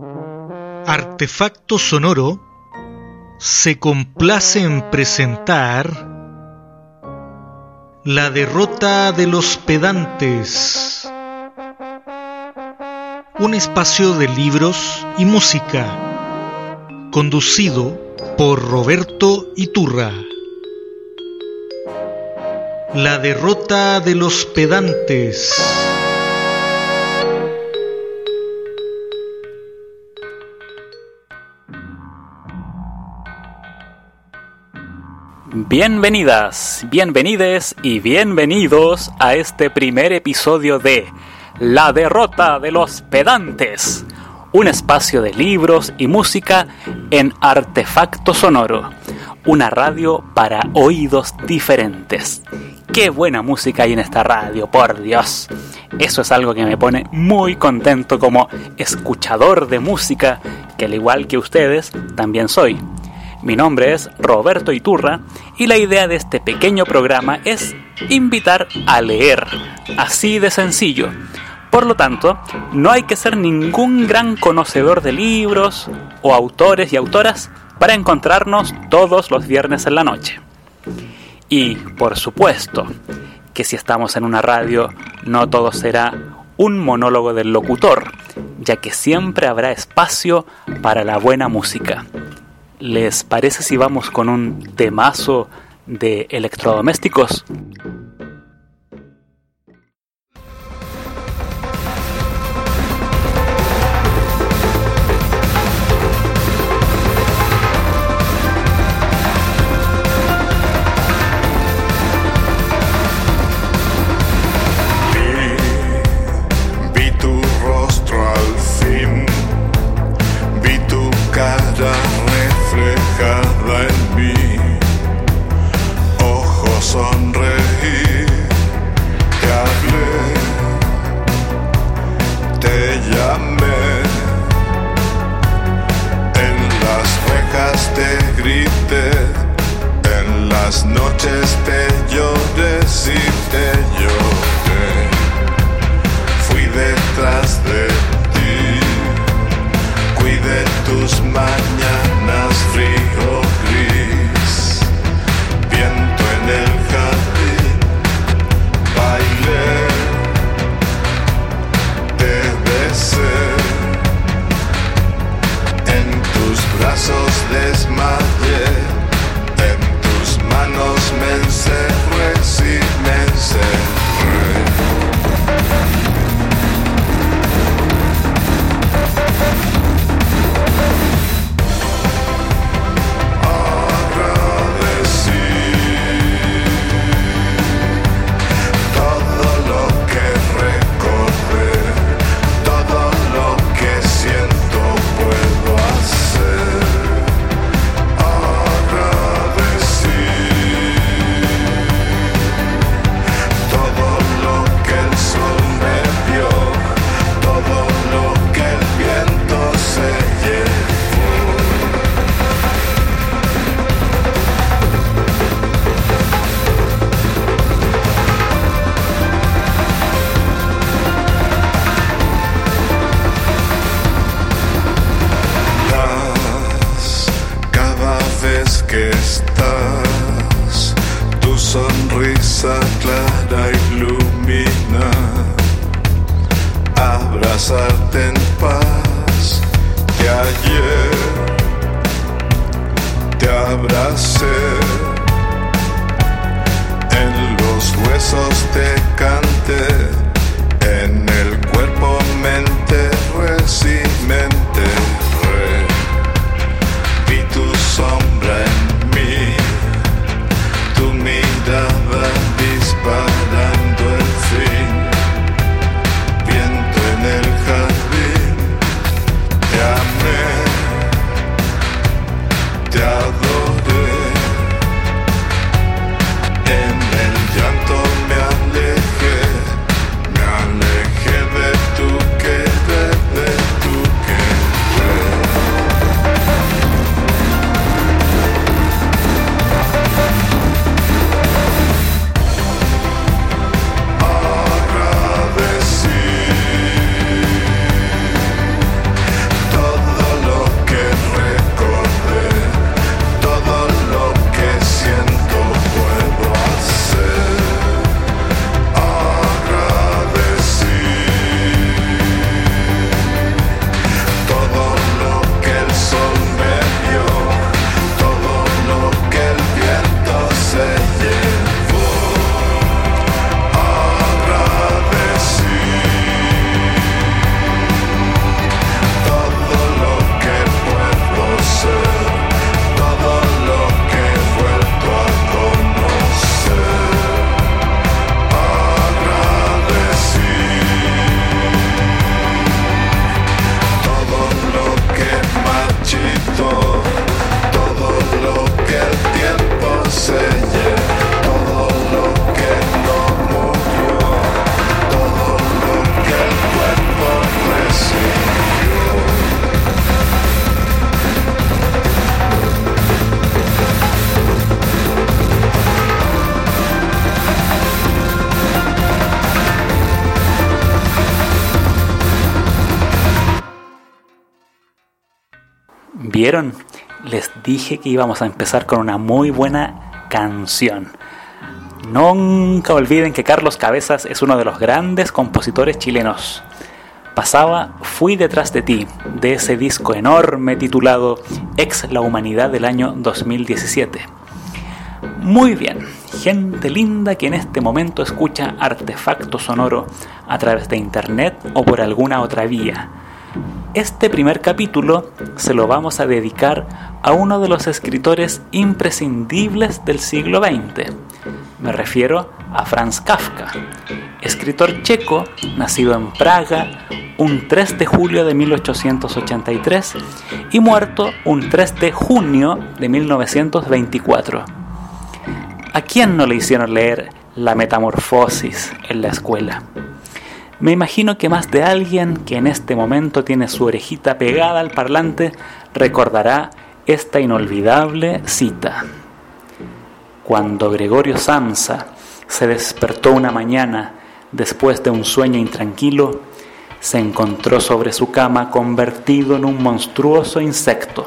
Artefacto Sonoro se complace en presentar La derrota de los pedantes, un espacio de libros y música, conducido por Roberto Iturra. La derrota de los pedantes. Bienvenidas, bienvenides y bienvenidos a este primer episodio de La derrota de los pedantes, un espacio de libros y música en artefacto sonoro, una radio para oídos diferentes. Qué buena música hay en esta radio, por Dios. Eso es algo que me pone muy contento como escuchador de música, que al igual que ustedes, también soy. Mi nombre es Roberto Iturra y la idea de este pequeño programa es invitar a leer, así de sencillo. Por lo tanto, no hay que ser ningún gran conocedor de libros o autores y autoras para encontrarnos todos los viernes en la noche. Y, por supuesto, que si estamos en una radio, no todo será un monólogo del locutor, ya que siempre habrá espacio para la buena música. ¿Les parece si vamos con un temazo de electrodomésticos? ¿Vieron? Les dije que íbamos a empezar con una muy buena canción. Nunca olviden que Carlos Cabezas es uno de los grandes compositores chilenos. Pasaba Fui detrás de ti, de ese disco enorme titulado Ex la Humanidad del año 2017. Muy bien, gente linda que en este momento escucha artefacto sonoro a través de internet o por alguna otra vía. Este primer capítulo se lo vamos a dedicar a uno de los escritores imprescindibles del siglo XX. Me refiero a Franz Kafka, escritor checo nacido en Praga un 3 de julio de 1883 y muerto un 3 de junio de 1924. ¿A quién no le hicieron leer La Metamorfosis en la escuela? Me imagino que más de alguien que en este momento tiene su orejita pegada al parlante recordará esta inolvidable cita. Cuando Gregorio Samsa se despertó una mañana después de un sueño intranquilo, se encontró sobre su cama convertido en un monstruoso insecto.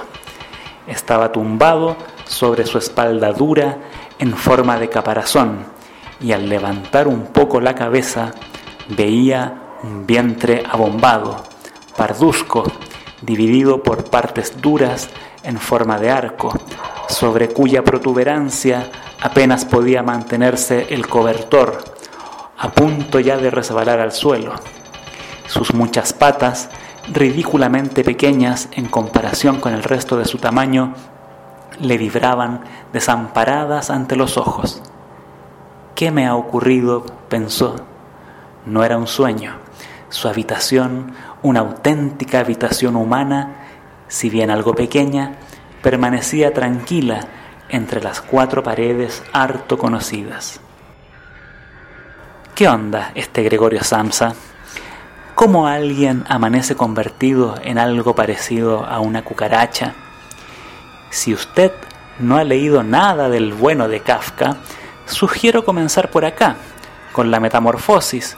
Estaba tumbado sobre su espalda dura en forma de caparazón y al levantar un poco la cabeza veía un vientre abombado, parduzco, dividido por partes duras en forma de arco, sobre cuya protuberancia apenas podía mantenerse el cobertor, a punto ya de resbalar al suelo. Sus muchas patas, ridículamente pequeñas en comparación con el resto de su tamaño, le vibraban desamparadas ante los ojos. ¿Qué me ha ocurrido? pensó. No era un sueño. Su habitación, una auténtica habitación humana, si bien algo pequeña, permanecía tranquila entre las cuatro paredes harto conocidas. ¿Qué onda este Gregorio Samsa? ¿Cómo alguien amanece convertido en algo parecido a una cucaracha? Si usted no ha leído nada del bueno de Kafka, sugiero comenzar por acá, con la Metamorfosis,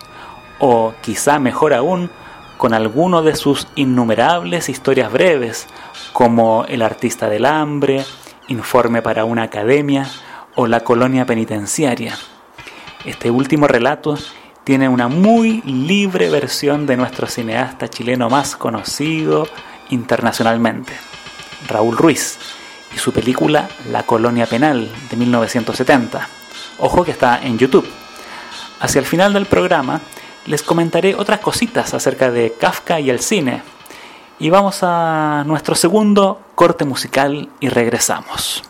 o quizá mejor aún, con alguno de sus innumerables historias breves, como El artista del hambre, Informe para una academia o La colonia penitenciaria. Este último relato tiene una muy libre versión de nuestro cineasta chileno más conocido internacionalmente, Raúl Ruiz, y su película La Colonia Penal de 1970. Ojo que está en YouTube. Hacia el final del programa les comentaré otras cositas acerca de Kafka y el cine. Y vamos a nuestro segundo corte musical y regresamos.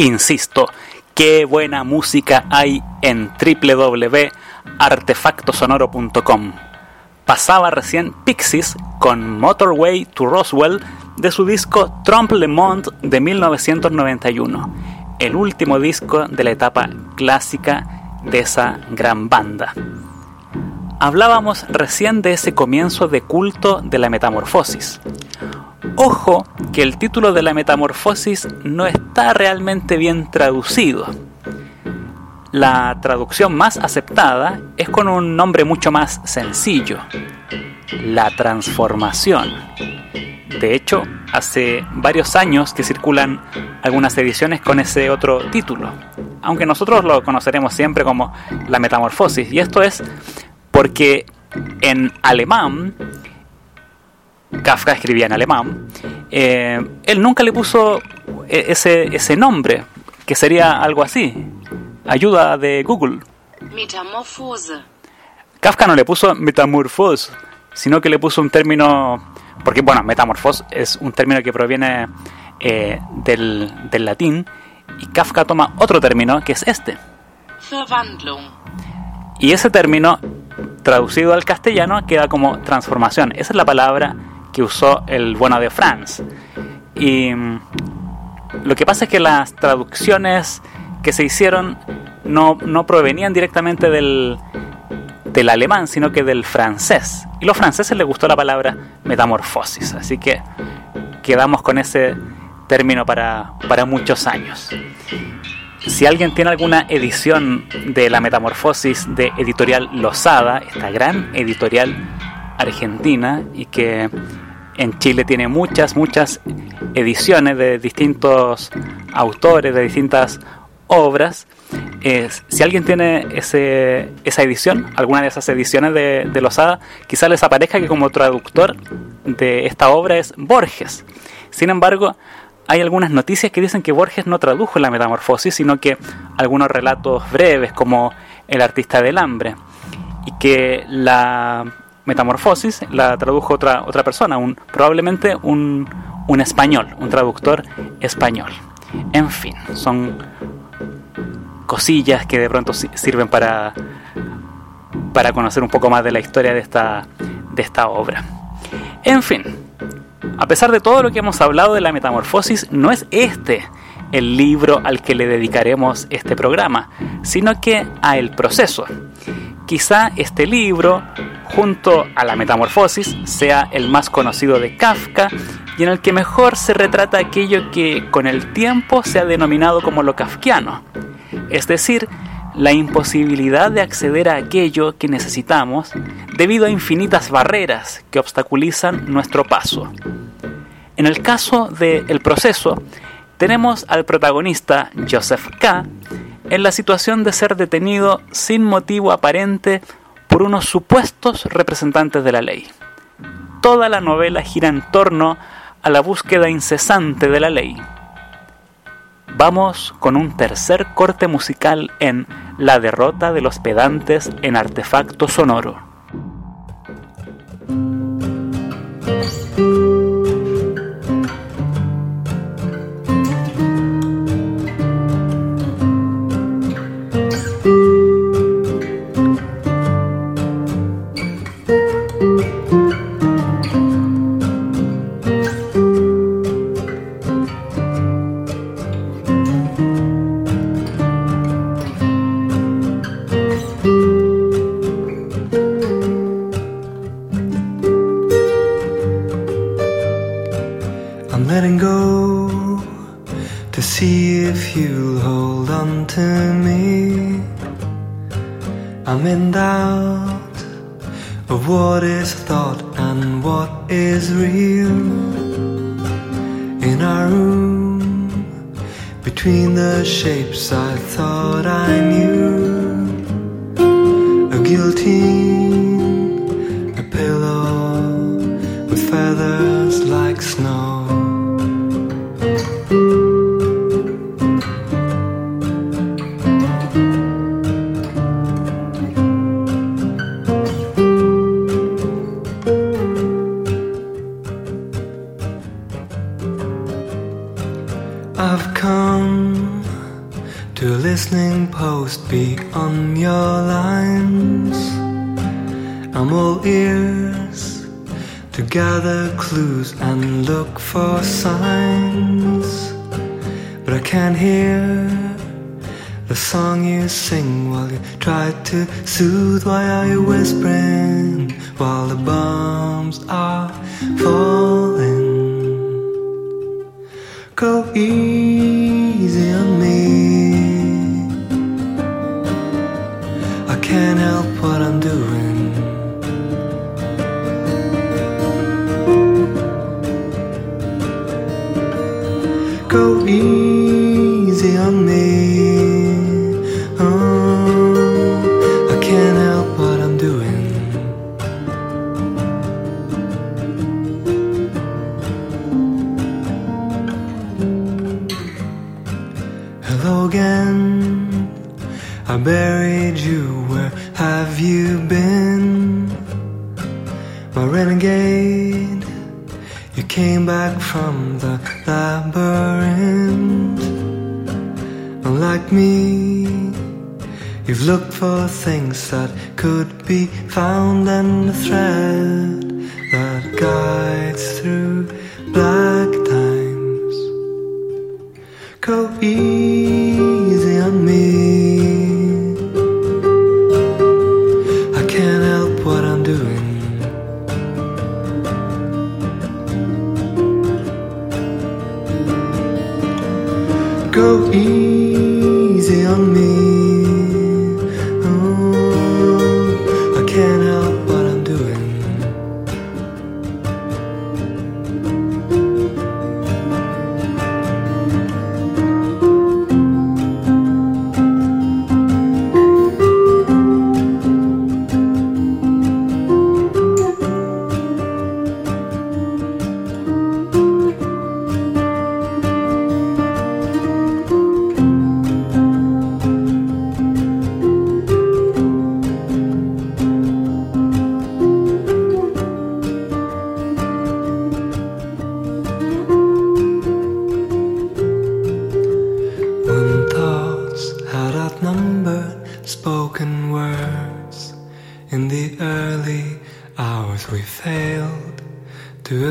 Insisto, qué buena música hay en www.artefactosonoro.com. Pasaba recién Pixies con Motorway to Roswell de su disco Trump Le Monde de 1991, el último disco de la etapa clásica de esa gran banda. Hablábamos recién de ese comienzo de culto de la metamorfosis. Ojo que el título de la metamorfosis no está realmente bien traducido. La traducción más aceptada es con un nombre mucho más sencillo, la transformación. De hecho, hace varios años que circulan algunas ediciones con ese otro título, aunque nosotros lo conoceremos siempre como la metamorfosis, y esto es porque en alemán Kafka escribía en alemán, eh, él nunca le puso eh, ese, ese nombre, que sería algo así. Ayuda de Google. Metamorfose. Kafka no le puso metamorfos, sino que le puso un término, porque bueno, metamorfos es un término que proviene eh, del, del latín, y Kafka toma otro término que es este. Verwandlung. Y ese término, traducido al castellano, queda como transformación. Esa es la palabra que usó el bueno de Franz. Y mm, lo que pasa es que las traducciones que se hicieron no, no provenían directamente del, del alemán, sino que del francés. Y a los franceses les gustó la palabra metamorfosis, así que quedamos con ese término para, para muchos años. Si alguien tiene alguna edición de la metamorfosis de editorial Losada, esta gran editorial argentina y que en Chile tiene muchas, muchas ediciones de distintos autores, de distintas obras. si alguien tiene ese, esa edición, alguna de esas ediciones de, de Losada, quizá les aparezca que como traductor de esta obra es Borges. Sin embargo, hay algunas noticias que dicen que Borges no tradujo la metamorfosis, sino que algunos relatos breves como El artista del hambre, y que la metamorfosis la tradujo otra, otra persona, un, probablemente un, un español, un traductor español. En fin, son cosillas que de pronto sirven para, para conocer un poco más de la historia de esta, de esta obra. En fin, a pesar de todo lo que hemos hablado de la metamorfosis, no es este el libro al que le dedicaremos este programa, sino que a el proceso. Quizá este libro, junto a la metamorfosis, sea el más conocido de Kafka y en el que mejor se retrata aquello que con el tiempo se ha denominado como lo kafkiano, es decir, la imposibilidad de acceder a aquello que necesitamos debido a infinitas barreras que obstaculizan nuestro paso. En el caso de El proceso, tenemos al protagonista Joseph K en la situación de ser detenido sin motivo aparente por unos supuestos representantes de la ley. Toda la novela gira en torno a la búsqueda incesante de la ley. Vamos con un tercer corte musical en La derrota de los pedantes en artefacto sonoro. what is thought and what is real. In our room between the shapes I thought I knew a guilty sing while you try to soothe. Why are you whispering while the bombs are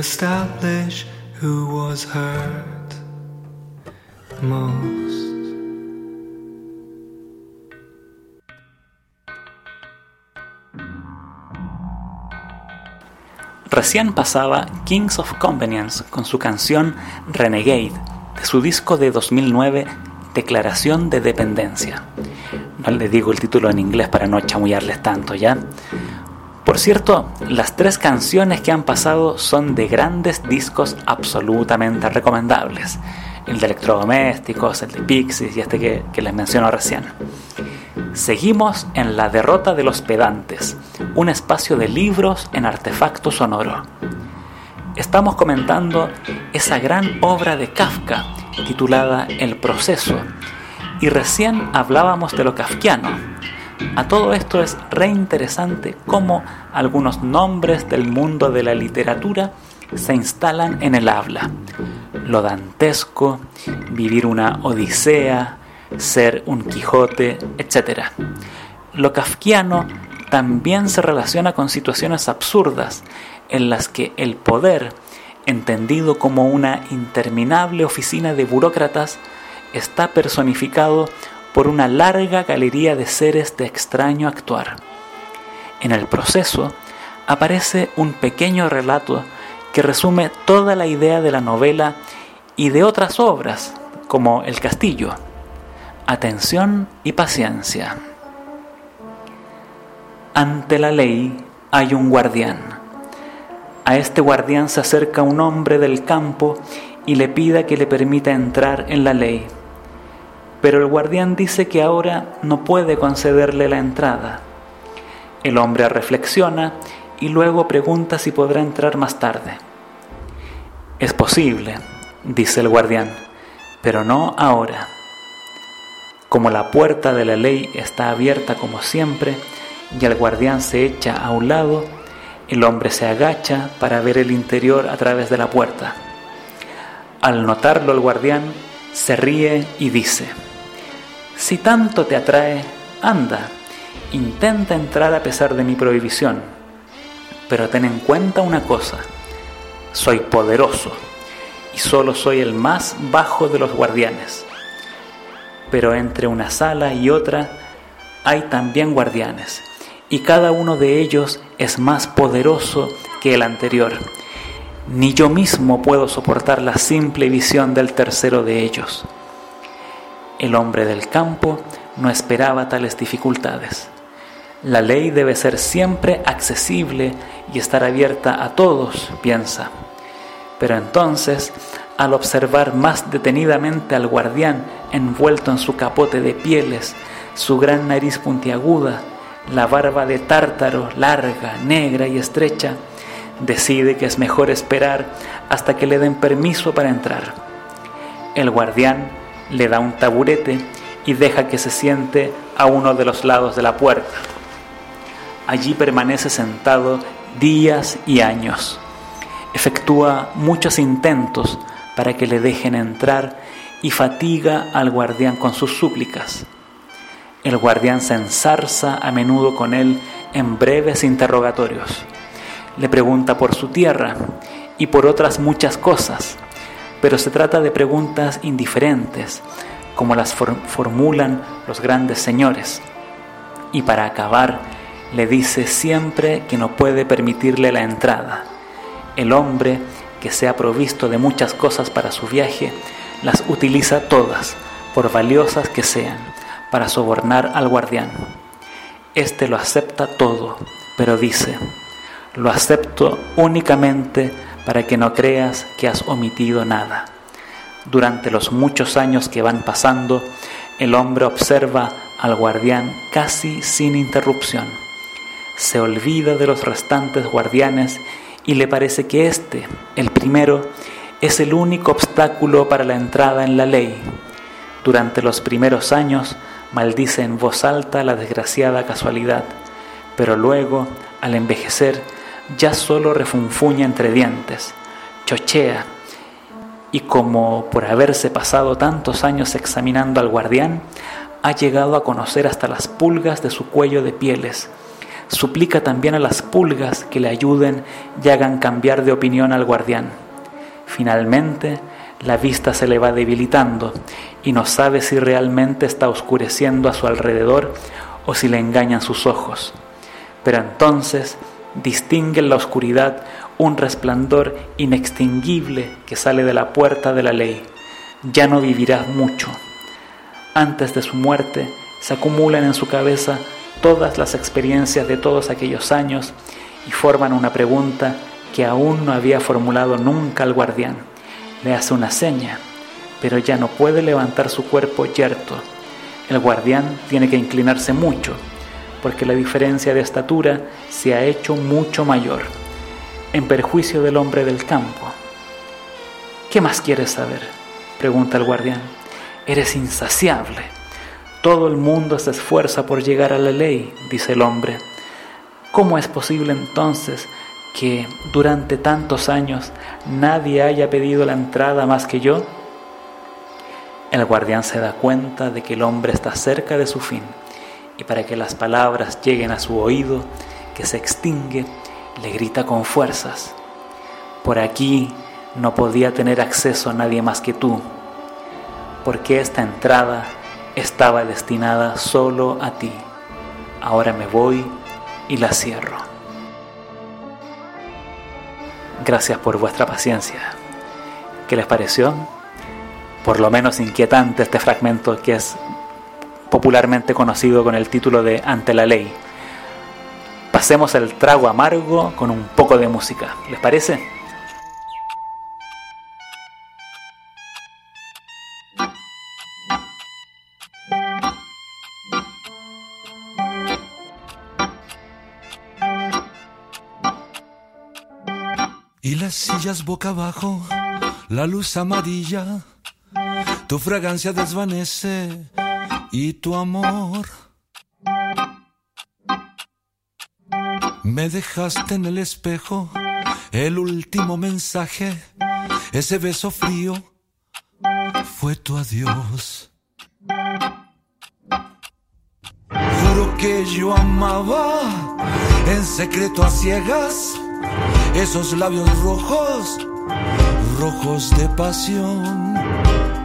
establish who was hurt most. Recién pasaba Kings of Convenience con su canción Renegade de su disco de 2009 Declaración de Dependencia. No le digo el título en inglés para no chamullarles tanto, ¿ya? Por cierto, las tres canciones que han pasado son de grandes discos absolutamente recomendables. El de Electrodomésticos, el de Pixies y este que, les menciono recién. Seguimos en La Derrota de los Pedantes, un espacio de libros en artefacto sonoro. Estamos comentando esa gran obra de Kafka titulada El proceso y recién hablábamos de lo kafkiano. A todo esto es reinteresante cómo algunos nombres del mundo de la literatura se instalan en el habla. Lo dantesco, vivir una odisea, ser un Quijote, etc. Lo kafkiano también se relaciona con situaciones absurdas en las que el poder, entendido como una interminable oficina de burócratas, está personificado por una larga galería de seres de extraño actuar. En el proceso aparece un pequeño relato que resume toda la idea de la novela y de otras obras, como El Castillo. Atención y paciencia. Ante la ley hay un guardián. A este guardián se acerca un hombre del campo y le pida que le permita entrar en la ley. Pero el guardián dice que ahora no puede concederle la entrada. El hombre reflexiona y luego pregunta si podrá entrar más tarde. Es posible, dice el guardián, pero no ahora. Como la puerta de la ley está abierta como siempre y el guardián se echa a un lado, el hombre se agacha para ver el interior a través de la puerta. Al notarlo el guardián se ríe y dice, Si tanto te atrae, anda, intenta entrar a pesar de mi prohibición. Pero ten en cuenta una cosa, soy poderoso y solo soy el más bajo de los guardianes. Pero entre una sala y otra hay también guardianes, y cada uno de ellos es más poderoso que el anterior. Ni yo mismo puedo soportar la simple visión del tercero de ellos. El hombre del campo no esperaba tales dificultades. La ley debe ser siempre accesible y estar abierta a todos, piensa. Pero entonces, al observar más detenidamente al guardián envuelto en su capote de pieles, su gran nariz puntiaguda, la barba de tártaro larga, negra y estrecha, decide que es mejor esperar hasta que le den permiso para entrar. El guardián le da un taburete y deja que se siente a uno de los lados de la puerta. Allí permanece sentado días y años. Efectúa muchos intentos para que le dejen entrar y fatiga al guardián con sus súplicas. El guardián se ensarza a menudo con él en breves interrogatorios. Le pregunta por su tierra y por otras muchas cosas, pero se trata de preguntas indiferentes, como las formulan los grandes señores. Y para acabar, le dice siempre que no puede permitirle la entrada. El hombre, que se ha provisto de muchas cosas para su viaje, las utiliza todas, por valiosas que sean para sobornar al guardián. Este lo acepta todo, pero dice, lo acepto únicamente para que no creas que has omitido nada. Durante los muchos años que van pasando, el hombre observa al guardián casi sin interrupción. Se olvida de los restantes guardianes y le parece que este, el primero, es el único obstáculo para la entrada en la ley. Durante los primeros años maldice en voz alta la desgraciada casualidad, pero luego, al envejecer, ya solo refunfuña entre dientes, chochea, y como por haberse pasado tantos años examinando al guardián, ha llegado a conocer hasta las pulgas de su cuello de pieles. Suplica también a las pulgas que le ayuden y hagan cambiar de opinión al guardián. Finalmente, la vista se le va debilitando y no sabe si realmente está oscureciendo a su alrededor o si le engañan sus ojos. Pero entonces distingue en la oscuridad un resplandor inextinguible que sale de la puerta de la ley. Ya no vivirá mucho. Antes de su muerte se acumulan en su cabeza todas las experiencias de todos aquellos años y forman una pregunta que aún no había formulado nunca al guardián le hace una seña, pero ya no puede levantar su cuerpo yerto. El guardián tiene que inclinarse mucho, porque la diferencia de estatura se ha hecho mucho mayor, en perjuicio del hombre del campo. ¿Qué más quieres saber? pregunta el guardián. Eres insaciable. Todo el mundo se esfuerza por llegar a la ley, dice el hombre. ¿Cómo es posible entonces que durante tantos años nadie haya pedido la entrada más que yo? El guardián se da cuenta de que el hombre está cerca de su fin y para que las palabras lleguen a su oído, que se extingue, le grita con fuerzas, por aquí no podía tener acceso a nadie más que tú, porque esta entrada estaba destinada solo a ti. Ahora me voy y la cierro. Gracias por vuestra paciencia. ¿Qué les pareció? Por lo menos inquietante este fragmento que es popularmente conocido con el título de Ante la ley. Pasemos el trago amargo con un poco de música. ¿Les parece? Y las sillas boca abajo, la luz amarilla, tu fragancia desvanece y tu amor. Me dejaste en el espejo el último mensaje, ese beso frío fue tu adiós. que yo amaba en secreto a ciegas esos labios rojos, rojos de pasión.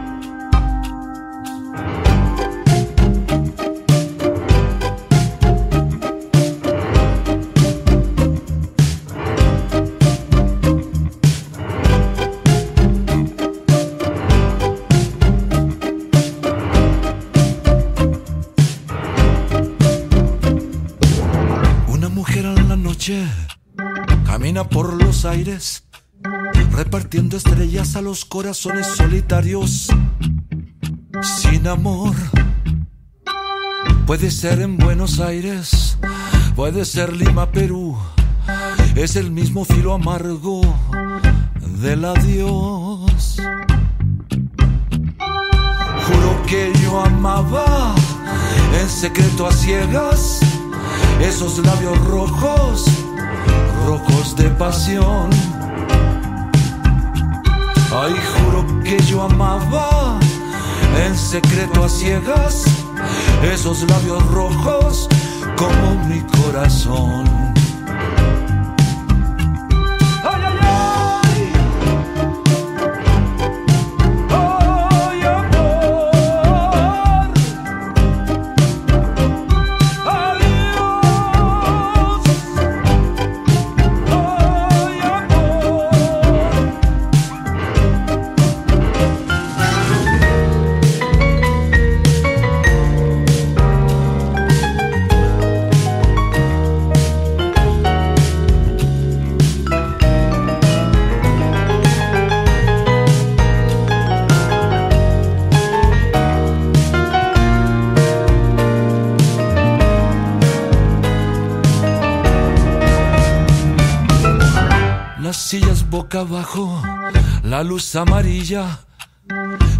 Aires, repartiendo estrellas a los corazones solitarios, sin amor. Puede ser en Buenos Aires, puede ser Lima, Perú, es el mismo filo amargo del adiós. Juro que yo amaba en secreto a ciegas esos labios rojos rojos de pasión. Ay, juro que yo amaba en secreto a ciegas esos labios rojos como mi corazón. Boca abajo, la luz amarilla,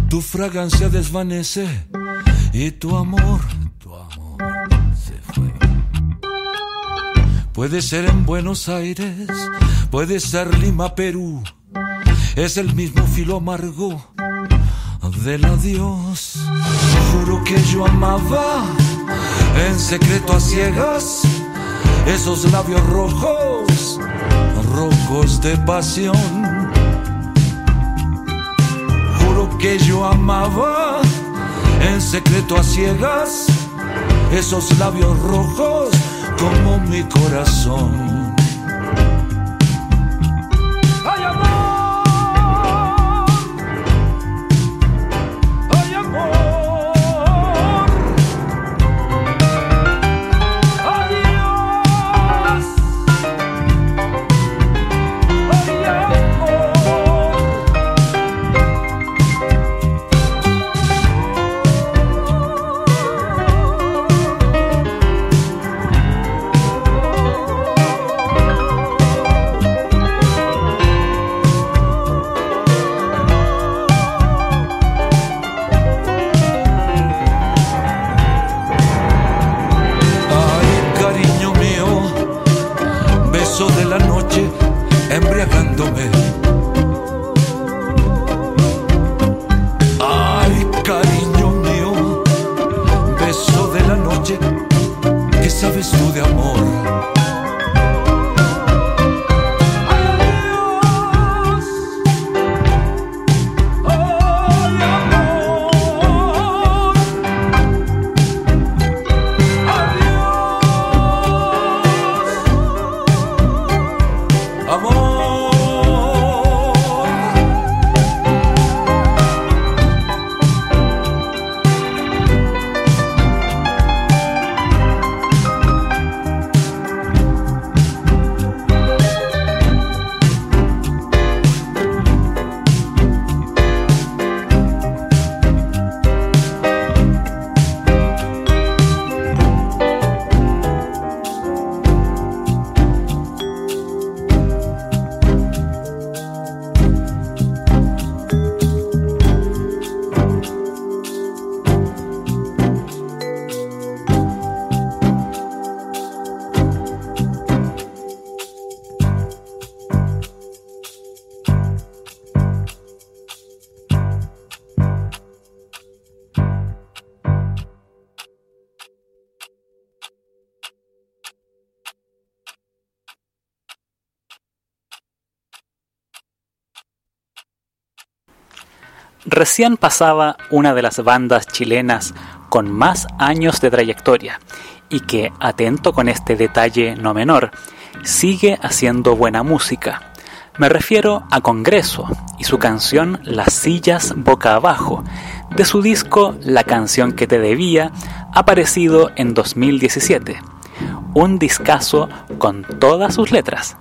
tu fragancia desvanece y tu amor, tu amor se fue. Puede ser en Buenos Aires, puede ser Lima, Perú, es el mismo filo amargo del adiós. Juro que yo amaba en secreto a ciegas esos labios rojos rojos de pasión. Juro que yo amaba en secreto a ciegas esos labios rojos como mi corazón. Recién pasaba una de las bandas chilenas con más años de trayectoria y que, atento con este detalle no menor, sigue haciendo buena música. Me refiero a Congreso y su canción Las sillas boca abajo, de su disco La canción que te debía, aparecido en 2017. Un discazo con todas sus letras.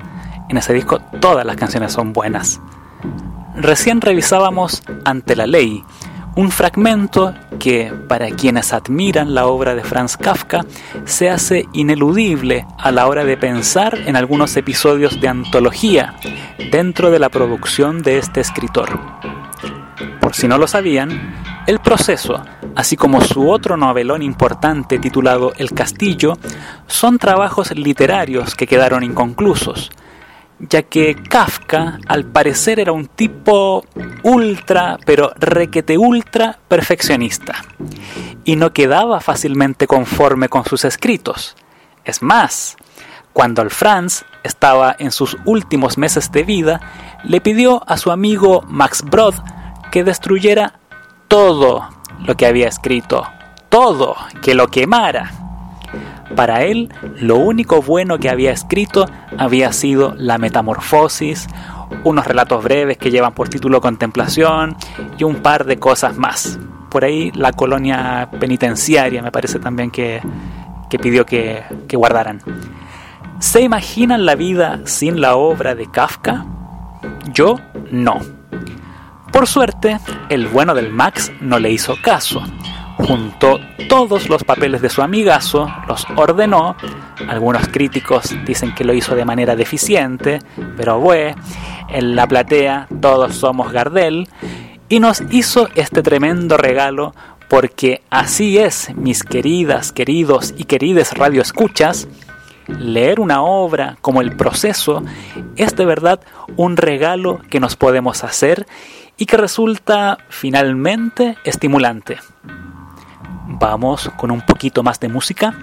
En ese disco todas las canciones son buenas. Recién revisábamos Ante la Ley, un fragmento que, para quienes admiran la obra de Franz Kafka, se hace ineludible a la hora de pensar en algunos episodios de antología dentro de la producción de este escritor. Por si no lo sabían, El proceso, así como su otro novelón importante titulado El castillo, son trabajos literarios que quedaron inconclusos, ya que Kafka al parecer era un tipo ultra, pero requete ultra perfeccionista, y no quedaba fácilmente conforme con sus escritos. Es más, cuando el Franz estaba en sus últimos meses de vida, le pidió a su amigo Max Brod que destruyera todo lo que había escrito, todo, que lo quemara. Para él, lo único bueno que había escrito había sido La Metamorfosis, unos relatos breves que llevan por título Contemplación y un par de cosas más. Por ahí la colonia penitenciaria me parece también que, pidió que, que guardaran. ¿Se imaginan la vida sin la obra de Kafka? Yo no. Por suerte, el bueno del Max no le hizo caso juntó todos los papeles de su amigazo, los ordenó, algunos críticos dicen que lo hizo de manera deficiente, pero bueno, en la platea todos somos Gardel, y nos hizo este tremendo regalo porque así es, mis queridas, queridos y queridas radioescuchas, leer una obra como El proceso es de verdad un regalo que nos podemos hacer y que resulta finalmente estimulante. Vamos con un poquito más de música.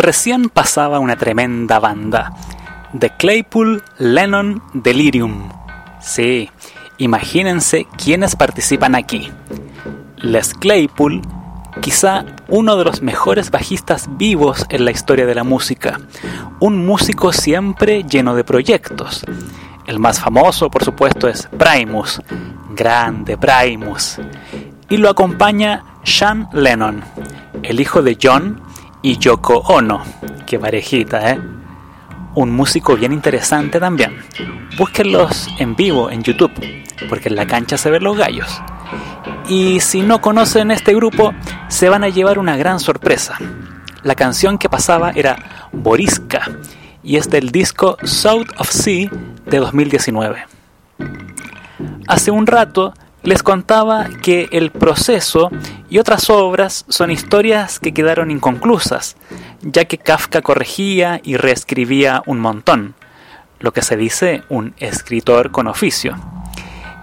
Recién pasaba una tremenda banda. The Claypool Lennon Delirium. Sí, imagínense quiénes participan aquí. Les Claypool, quizá uno de los mejores bajistas vivos en la historia de la música. Un músico siempre lleno de proyectos. El más famoso, por supuesto, es Primus. Grande Primus. Y lo acompaña Sean Lennon, el hijo de John y Yoko Ono. Qué parejita, ¿eh? Un músico bien interesante también. Búsquenlos en vivo en YouTube, porque en la cancha se ven los gallos. Y si no conocen este grupo, se van a llevar una gran sorpresa. La canción que pasaba era Boriska y es del disco South of Sea de 2019. Hace un rato les contaba que el proceso y otras obras son historias que quedaron inconclusas, ya que Kafka corregía y reescribía un montón, lo que se dice un escritor con oficio.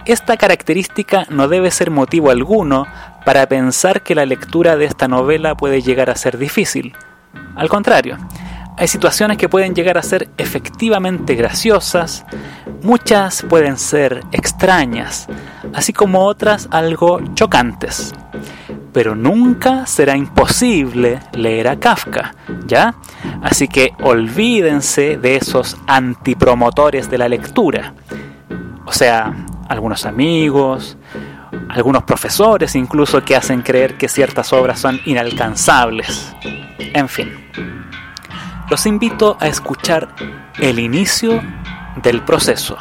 Esta característica no debe ser motivo alguno para pensar que la lectura de esta novela puede llegar a ser difícil. Al contrario, hay situaciones que pueden llegar a ser efectivamente graciosas, muchas pueden ser extrañas, así como otras algo chocantes. Pero nunca será imposible leer a Kafka, ¿ya? Así que olvídense de esos antipromotores de la lectura. O sea, algunos amigos, algunos profesores incluso que hacen creer que ciertas obras son inalcanzables. En fin los invito a escuchar el inicio del proceso.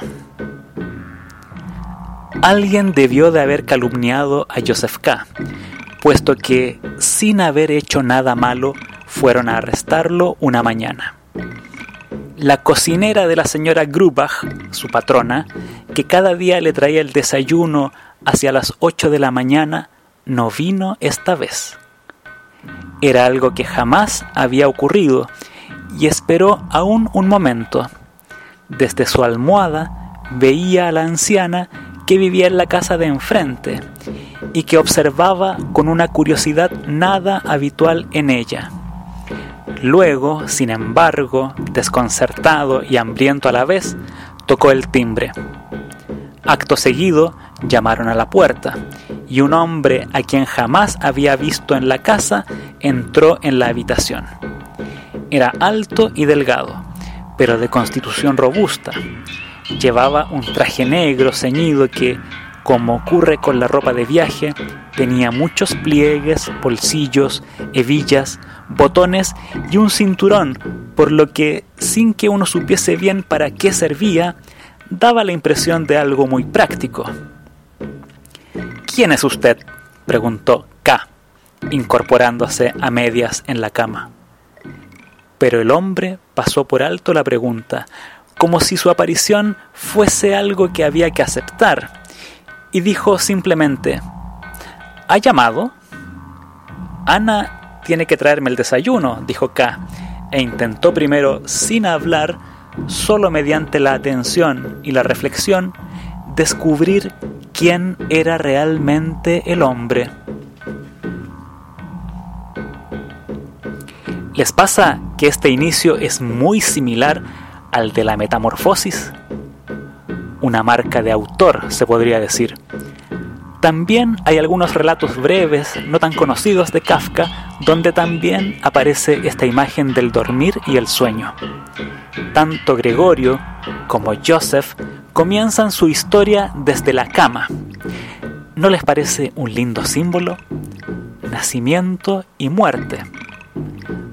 Alguien debió de haber calumniado a Joseph K., puesto que, sin haber hecho nada malo, fueron a arrestarlo una mañana. La cocinera de la señora Grubach, su patrona, que cada día le traía el desayuno hacia las 8 de la mañana, no vino esta vez. Era algo que jamás había ocurrido y esperó aún un momento. Desde su almohada veía a la anciana que vivía en la casa de enfrente y que observaba con una curiosidad nada habitual en ella. Luego, sin embargo, desconcertado y hambriento a la vez, tocó el timbre. Acto seguido, llamaron a la puerta, y un hombre a quien jamás había visto en la casa entró en la habitación. Era alto y delgado, pero de constitución robusta. Llevaba un traje negro ceñido que, como ocurre con la ropa de viaje, tenía muchos pliegues, bolsillos, hebillas, botones y un cinturón, por lo que, sin que uno supiese bien para qué servía, daba la impresión de algo muy práctico. ¿Quién es usted? preguntó K, incorporándose a medias en la cama. Pero el hombre pasó por alto la pregunta, como si su aparición fuese algo que había que aceptar, y dijo simplemente, ¿Ha llamado? Ana tiene que traerme el desayuno, dijo K, e intentó primero, sin hablar, solo mediante la atención y la reflexión, descubrir quién era realmente el hombre. ¿Les pasa que este inicio es muy similar al de la metamorfosis? Una marca de autor, se podría decir. También hay algunos relatos breves, no tan conocidos de Kafka, donde también aparece esta imagen del dormir y el sueño. Tanto Gregorio como Joseph comienzan su historia desde la cama. ¿No les parece un lindo símbolo? Nacimiento y muerte.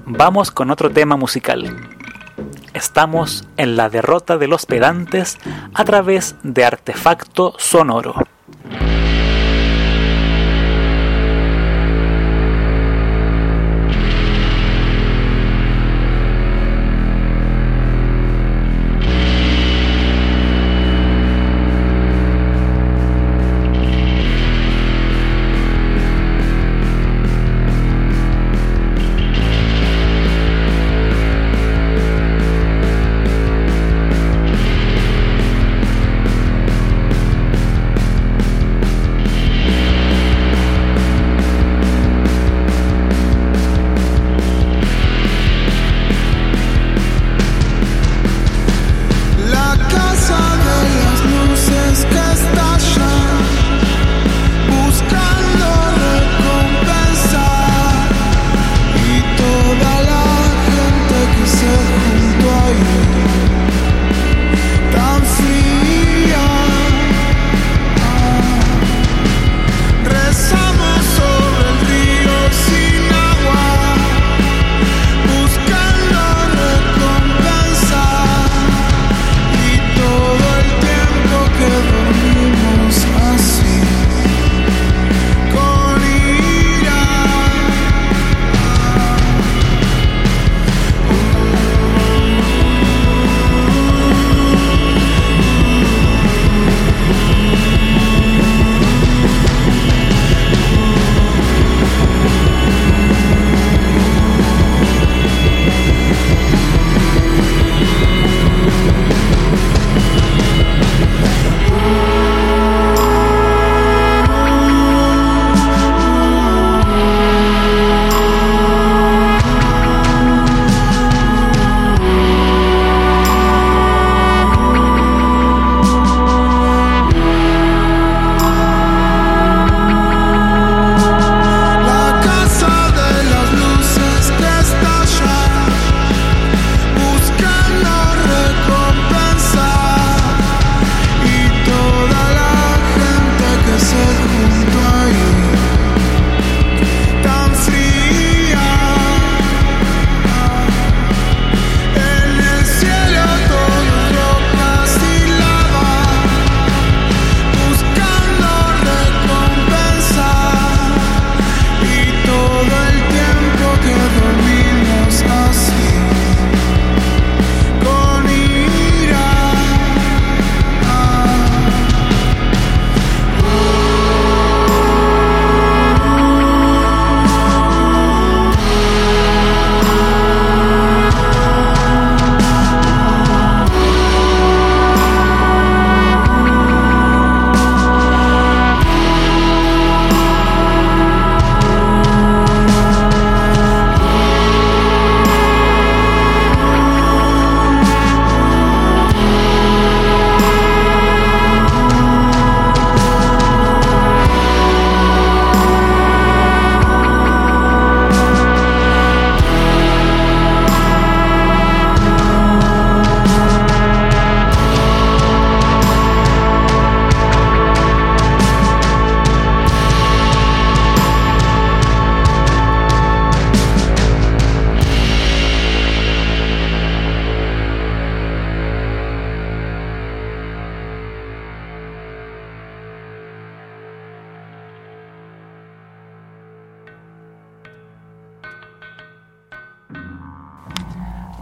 Vamos con otro tema musical. Estamos en la derrota de los pedantes a través de artefacto sonoro.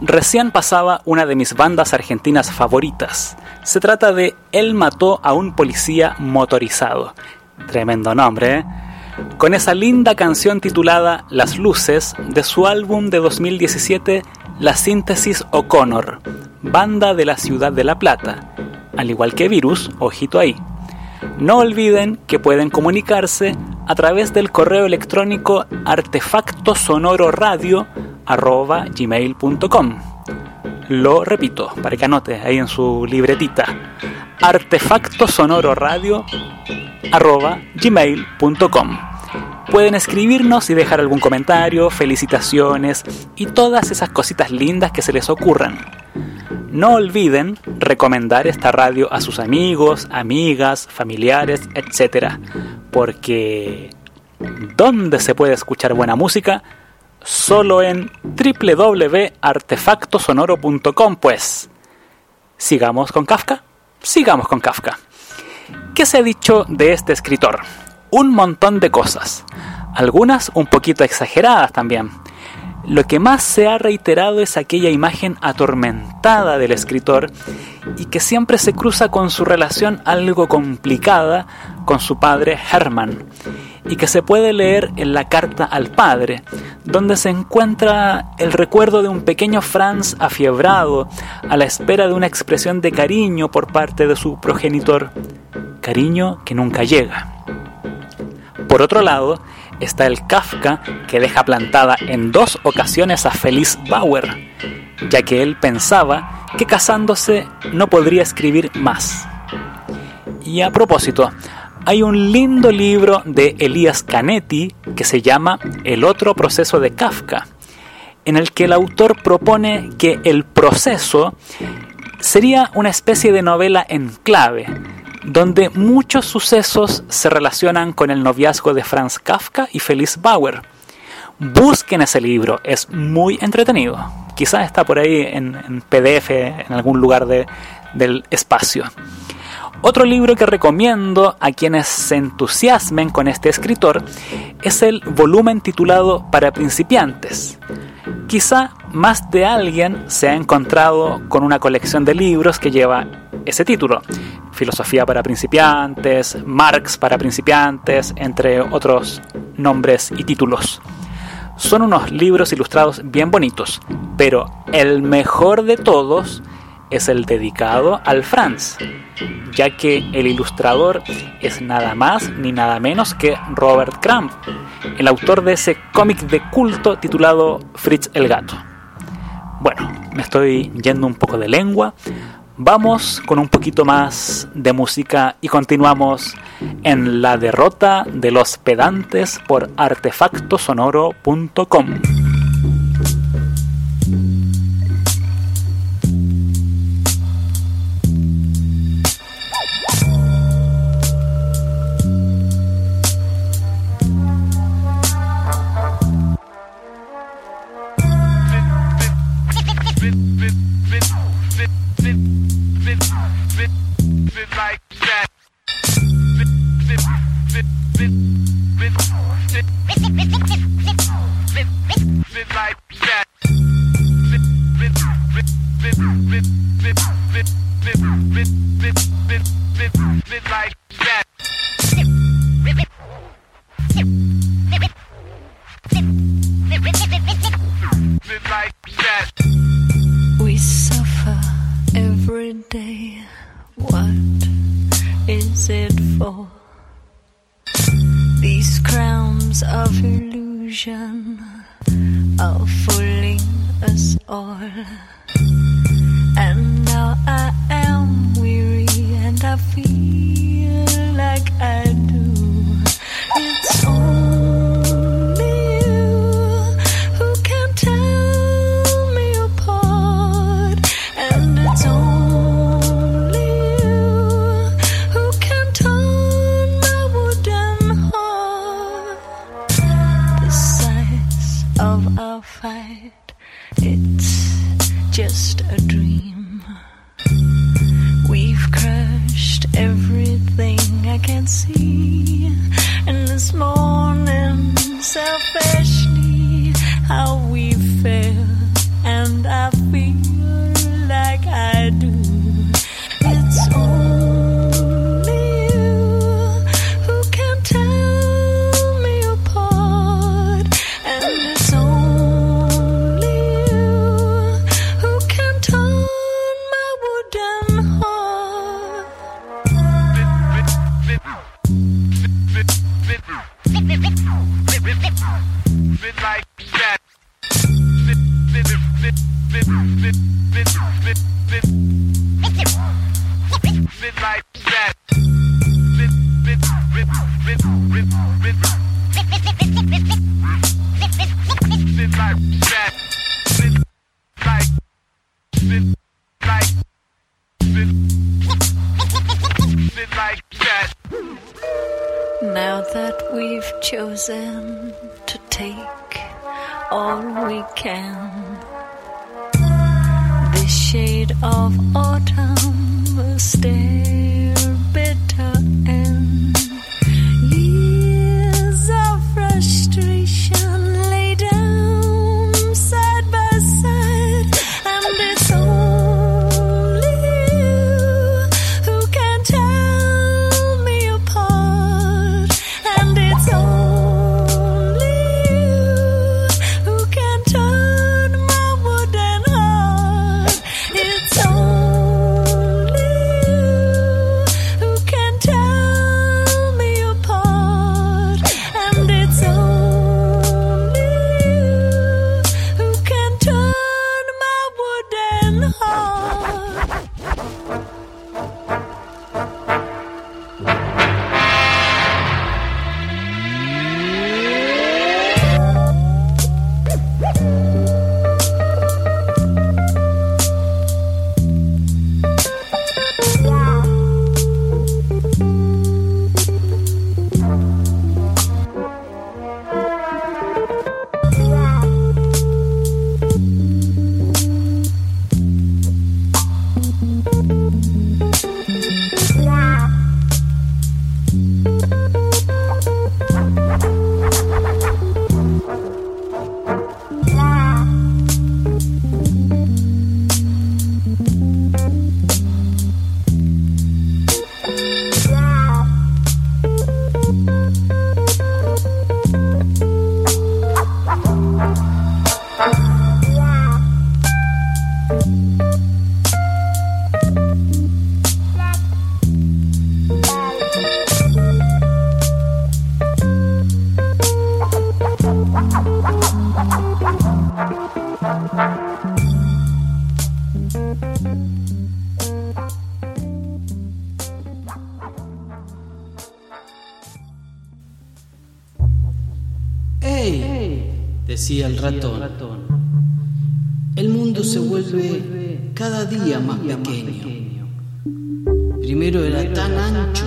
Recién pasaba una de mis bandas argentinas favoritas. Se trata de Él mató a un policía motorizado. Tremendo nombre, ¿eh? Con esa linda canción titulada Las Luces de su álbum de 2017 La Síntesis O'Connor, banda de la ciudad de La Plata. Al igual que Virus, ojito ahí. No olviden que pueden comunicarse a través del correo electrónico artefactosonororadio.gmail.com Lo repito, para que anote ahí en su libretita. artefactosonororadio.gmail.com Pueden escribirnos y dejar algún comentario, felicitaciones y todas esas cositas lindas que se les ocurran. No olviden recomendar esta radio a sus amigos, amigas, familiares, etc. Porque ¿dónde se puede escuchar buena música? Solo en www.artefactosonoro.com, pues. ¿Sigamos con Kafka? Sigamos con Kafka. ¿Qué se ha dicho de este escritor? Un montón de cosas. Algunas un poquito exageradas también lo que más se ha reiterado es aquella imagen atormentada del escritor y que siempre se cruza con su relación algo complicada con su padre Hermann y que se puede leer en la carta al padre, donde se encuentra el recuerdo de un pequeño Franz afiebrado a la espera de una expresión de cariño por parte de su progenitor, cariño que nunca llega. Por otro lado, está el Kafka que deja plantada en dos ocasiones a Feliz Bauer, ya que él pensaba que casándose no podría escribir más. Y a propósito, hay un lindo libro de Elías Canetti que se llama El otro proceso de Kafka, en el que el autor propone que el proceso sería una especie de novela en clave, donde muchos sucesos se relacionan con el noviazgo de Franz Kafka y Felice Bauer. Busquen ese libro, es muy entretenido. Quizás está por ahí en, PDF en algún lugar del espacio. Otro libro que recomiendo a quienes se entusiasmen con este escritor es el volumen titulado Para principiantes. Quizá más de alguien se ha encontrado con una colección de libros que lleva ese título. Filosofía para principiantes, Marx para principiantes, entre otros nombres y títulos. Son unos libros ilustrados bien bonitos, pero el mejor de todos es el dedicado al Franz, ya que el ilustrador es nada más ni nada menos que Robert Crumb, el autor de ese cómic de culto titulado Fritz el Gato. Bueno, me estoy yendo un poco de lengua, Vamos con un poquito más de música y continuamos en la derrota de los pedantes por artefactosonoro.com. it like that. We suffer every day. What is it for? These crowns of illusion are fooling us all. Decía el ratón. El mundo se vuelve cada día más pequeño. Primero era tan ancho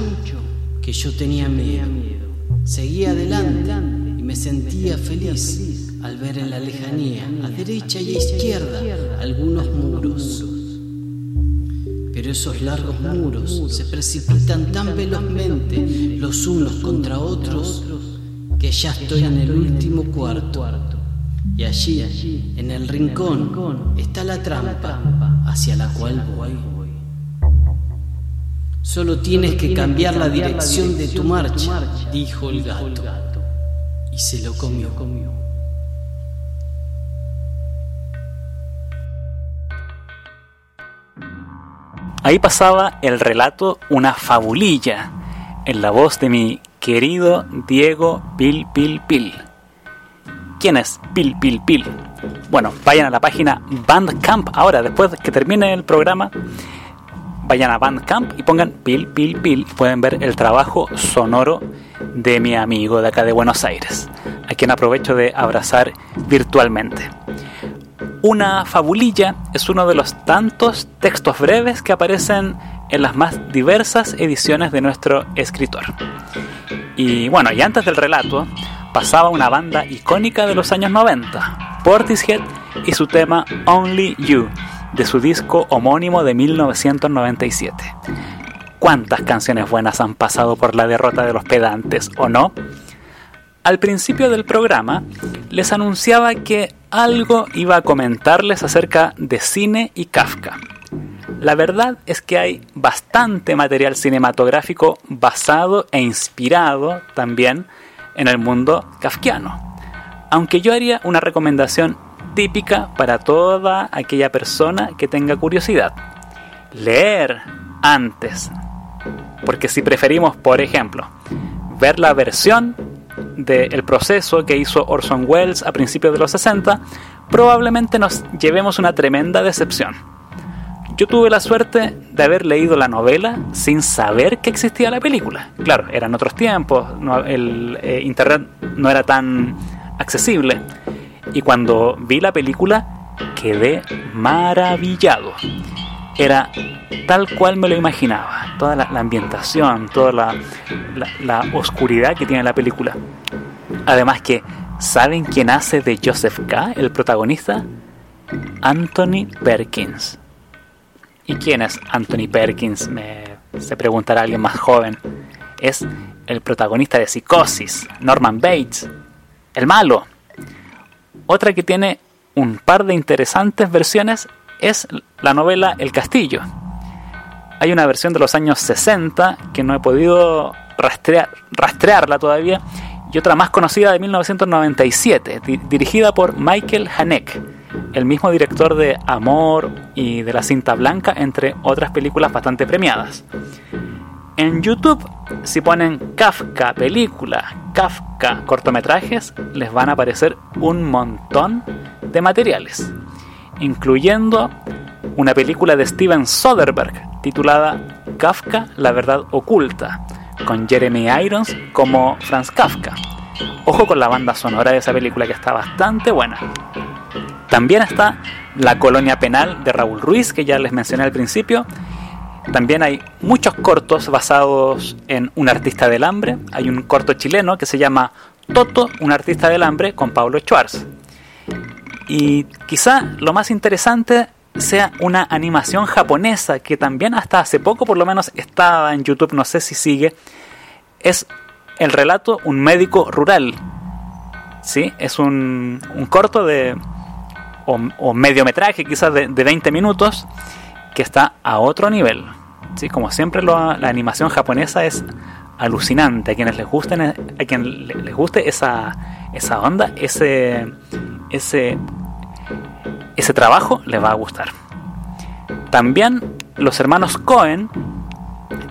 que yo tenía miedo. Seguía adelante y me sentía feliz al ver en la lejanía, a derecha y a izquierda, algunos muros. Pero esos largos muros se precipitan tan velozmente los unos contra otros que ya estoy en el último cuarto. Y allí, en el rincón, está la trampa hacia la cual voy. Solo tienes que cambiar la dirección de tu marcha, dijo el gato. Y se lo comió. Ahí pasaba el relato Una fabulilla, en la voz de mi querido Diego Pil Pil Pil. Quién es Pil Pil Pil? Bueno, vayan a la página Bandcamp ahora, después de que termine el programa. Vayan a Bandcamp y pongan Pil Pil Pil. Pueden ver el trabajo sonoro de mi amigo de acá de Buenos Aires, a quien aprovecho de abrazar virtualmente. Una fabulilla es uno de los tantos textos breves que aparecen en las más diversas ediciones de nuestro escritor. Y bueno, y antes del relato, pasaba una banda icónica de los años 90, Portishead y su tema Only You, de su disco homónimo de 1997. ¿Cuántas canciones buenas han pasado por la derrota de los pedantes, o no? Al principio del programa les anunciaba que algo iba a comentarles acerca de cine y Kafka. La verdad es que hay bastante material cinematográfico basado e inspirado también en el mundo kafkiano. Aunque yo haría una recomendación típica para toda aquella persona que tenga curiosidad. Leer antes. Porque si preferimos, por ejemplo, ver la versión del proceso que hizo Orson Welles a principios de los 60, probablemente nos llevemos una tremenda decepción. Yo tuve la suerte de haber leído la novela sin saber que existía la película. Claro, eran otros tiempos, no- el eh, internet no era tan accesible. Y cuando vi la película quedé maravillado. Era tal cual me lo imaginaba. Toda la, ambientación, toda la oscuridad que tiene la película. Además que, ¿saben quién hace de Joseph K., el protagonista? Anthony Perkins. ¿Y quién es Anthony Perkins? Me, se preguntará alguien más joven. Es el protagonista de Psicosis, Norman Bates, el malo. Otra que tiene un par de interesantes versiones es la novela El Castillo. Hay una versión de los años 60 que no he podido rastrear, rastrearla todavía y otra más conocida de 1997, di- dirigida por Michael Haneke, el mismo director de Amor y de La Cinta Blanca, entre otras películas bastante premiadas. En YouTube, si ponen Kafka película, Kafka cortometrajes, les van a aparecer un montón de materiales, incluyendo una película de Steven Soderbergh titulada Kafka, la verdad oculta, con Jeremy Irons como Franz Kafka. Ojo con la banda sonora de esa película que está bastante buena. También está La colonia penal de Raúl Ruiz, que ya les mencioné al principio. También hay muchos cortos basados en un artista del hambre. Hay un corto chileno que se llama Toto, un artista del hambre, con Pablo Schwartz. Y quizá lo más interesante sea una animación japonesa que también hasta hace poco por lo menos estaba en YouTube, no sé si sigue. Es el relato Un médico rural. ¿Sí? Es un, un corto de... O, o mediometraje quizás de, de 20 minutos que está a otro nivel. ¿Sí? Como siempre la animación japonesa es alucinante. A quienes les gusten, a quien le- les guste esa, esa onda, ese, ese, ese trabajo les va a gustar. También los hermanos Cohen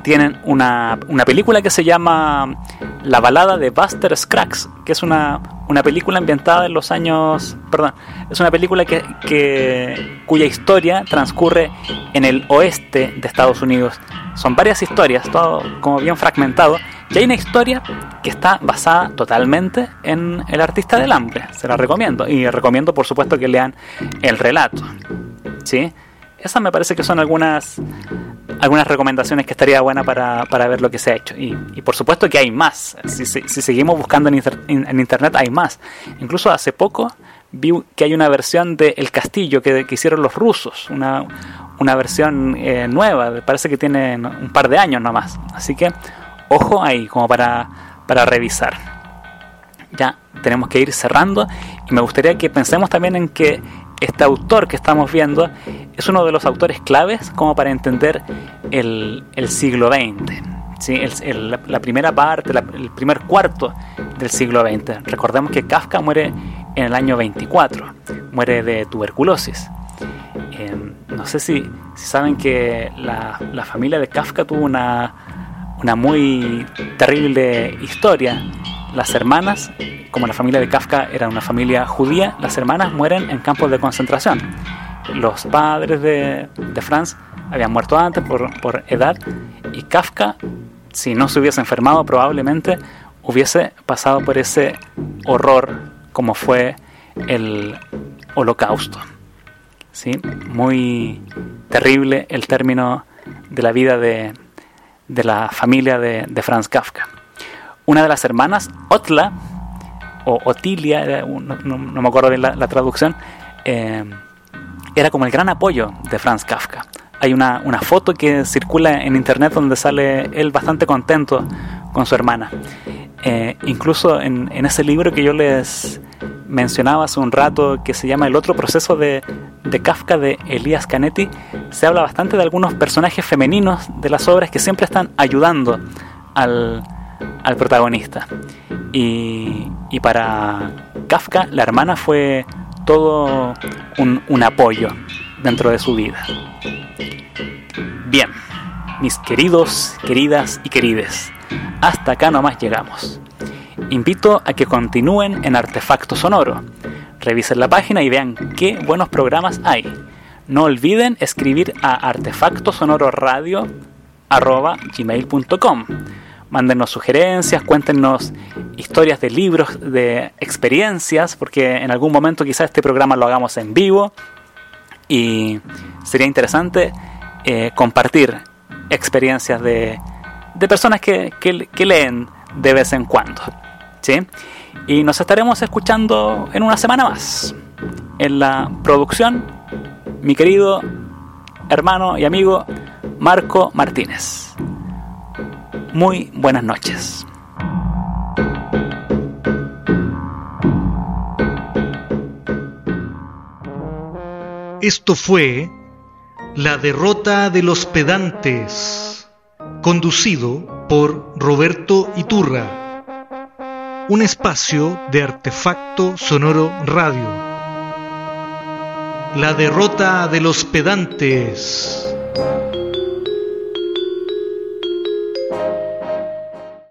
tienen una, una película que se llama La balada de Buster Scruggs, que es una, una película ambientada en los años... Perdón, es una película que, que- cuya historia transcurre en el oeste de Estados Unidos. Son varias historias, todo como bien fragmentado. Y hay una historia que está basada totalmente en el artista del hambre. Se la recomiendo. Y recomiendo, por supuesto, que lean el relato. ¿Sí? Esas me parece que son algunas algunas recomendaciones que estaría buena para, para ver lo que se ha hecho. Y, por supuesto que hay más. Si, seguimos buscando en internet hay más. Incluso hace poco vi que hay una versión de El Castillo que, que hicieron los rusos. Una, una versión eh, nueva. Parece que tiene un par de años nomás. Así que ojo ahí como para, para revisar ya tenemos que ir cerrando y me gustaría que pensemos también en que este autor que estamos viendo es uno de los autores claves como para entender el, el siglo XX. ¿sí? El- el- la, primera parte, la- el primer cuarto del siglo XX. Recordemos que Kafka muere en el año 24, muere de tuberculosis. Eh, no sé si, si saben que la, la familia de Kafka tuvo una, una muy terrible historia. Las hermanas, como la familia de Kafka era una familia judía, las hermanas mueren en campos de concentración. Los padres de, de Franz habían muerto antes por, por edad y Kafka, si no se hubiese enfermado, probablemente hubiese pasado por ese horror como fue el holocausto. ¿Sí? Muy terrible el término de la vida de, de la familia de, de Franz Kafka. Una de las hermanas, Otla, o Otilia, no, me acuerdo bien la, la traducción, eh, era como el gran apoyo de Franz Kafka. Hay una, una foto que circula en internet donde sale él bastante contento con su hermana. Eh, incluso en, en ese libro que yo les mencionaba hace un rato, que se llama El otro proceso de, de Kafka de Elías Canetti, se habla bastante de algunos personajes femeninos de las obras que siempre están ayudando al, al protagonista. Y, para Kafka, la hermana fue todo un, apoyo dentro de su vida. Bien, mis queridos, queridas y querides, hasta acá nomás llegamos. Invito a que continúen en Artefacto Sonoro. Revisen la página y vean qué buenos programas hay. No olviden escribir a artefactosonororadio.gmail.com Mándenos sugerencias, cuéntenos historias de libros, de experiencias, porque en algún momento quizás este programa lo hagamos en vivo y sería interesante eh, compartir experiencias de, de personas que, que- que leen de vez en cuando. ¿sí? Y nos estaremos escuchando en una semana más. En la producción, mi querido hermano y amigo Marco Martínez. Muy buenas noches. Esto fue La derrota de los pedantes, conducido por Roberto Iturra, un espacio de artefacto sonoro radio. La derrota de los pedantes.